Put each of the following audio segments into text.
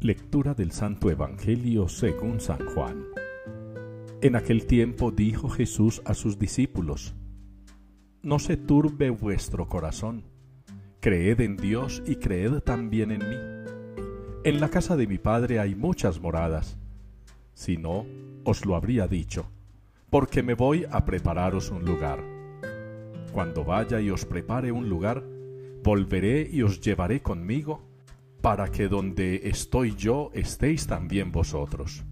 Lectura del Santo Evangelio según San Juan. En aquel tiempo dijo Jesús a sus discípulos, No se turbe vuestro corazón, creed en Dios y creed también en mí. En la casa de mi Padre hay muchas moradas, si no, os lo habría dicho, porque me voy a prepararos un lugar. Cuando vaya y os prepare un lugar, volveré y os llevaré conmigo para que donde estoy yo estéis también vosotros.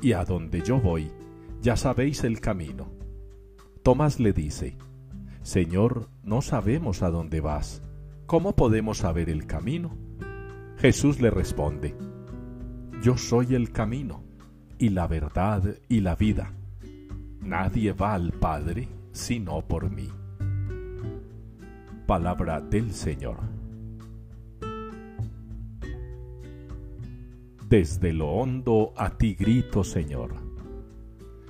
Y a donde yo voy, ya sabéis el camino. Tomás le dice, Señor, no sabemos a dónde vas. ¿Cómo podemos saber el camino? Jesús le responde, Yo soy el camino, y la verdad y la vida. Nadie va al Padre sino por mí. Palabra del Señor. Desde lo hondo a ti grito, Señor.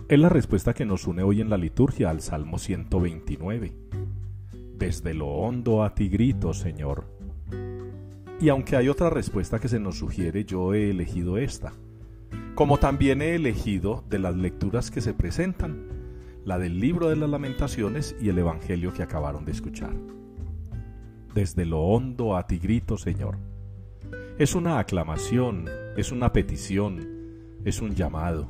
Es la respuesta que nos une hoy en la liturgia al Salmo 129. Desde lo hondo a ti grito, Señor. Y aunque hay otra respuesta que se nos sugiere, yo he elegido esta. Como también he elegido de las lecturas que se presentan, la del libro de las lamentaciones y el Evangelio que acabaron de escuchar. Desde lo hondo a ti grito, Señor. Es una aclamación, es una petición, es un llamado.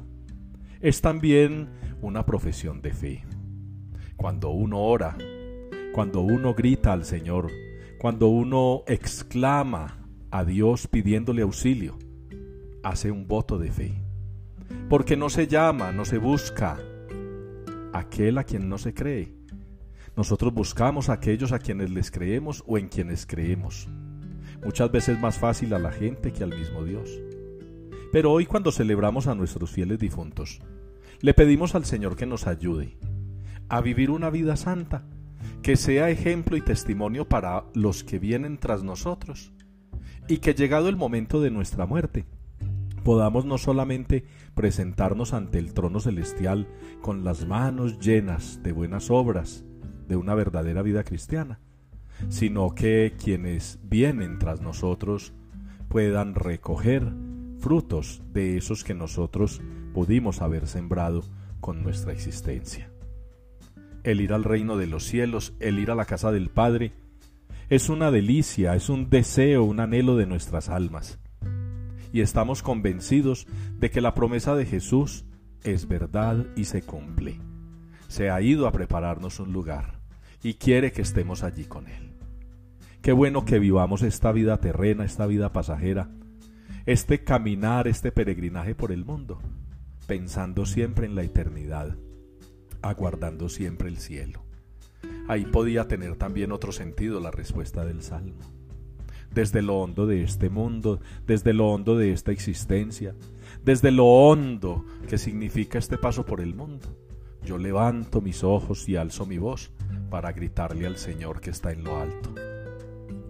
Es también una profesión de fe. Cuando uno ora, cuando uno grita al Señor, cuando uno exclama a Dios pidiéndole auxilio, hace un voto de fe. Porque no se llama, no se busca aquel a quien no se cree. Nosotros buscamos a aquellos a quienes les creemos o en quienes creemos muchas veces más fácil a la gente que al mismo Dios. Pero hoy cuando celebramos a nuestros fieles difuntos, le pedimos al Señor que nos ayude a vivir una vida santa, que sea ejemplo y testimonio para los que vienen tras nosotros, y que llegado el momento de nuestra muerte, podamos no solamente presentarnos ante el trono celestial con las manos llenas de buenas obras, de una verdadera vida cristiana, sino que quienes vienen tras nosotros puedan recoger frutos de esos que nosotros pudimos haber sembrado con nuestra existencia. El ir al reino de los cielos, el ir a la casa del Padre, es una delicia, es un deseo, un anhelo de nuestras almas. Y estamos convencidos de que la promesa de Jesús es verdad y se cumple. Se ha ido a prepararnos un lugar y quiere que estemos allí con Él. Qué bueno que vivamos esta vida terrena, esta vida pasajera, este caminar, este peregrinaje por el mundo, pensando siempre en la eternidad, aguardando siempre el cielo. Ahí podía tener también otro sentido la respuesta del Salmo. Desde lo hondo de este mundo, desde lo hondo de esta existencia, desde lo hondo que significa este paso por el mundo, yo levanto mis ojos y alzo mi voz para gritarle al Señor que está en lo alto.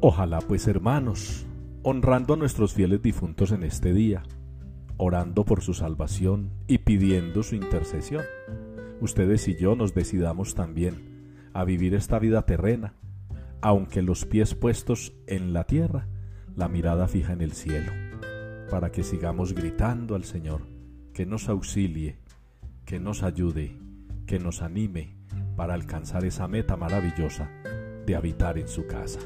Ojalá pues hermanos, honrando a nuestros fieles difuntos en este día, orando por su salvación y pidiendo su intercesión, ustedes y yo nos decidamos también a vivir esta vida terrena, aunque los pies puestos en la tierra, la mirada fija en el cielo, para que sigamos gritando al Señor, que nos auxilie, que nos ayude, que nos anime para alcanzar esa meta maravillosa de habitar en su casa.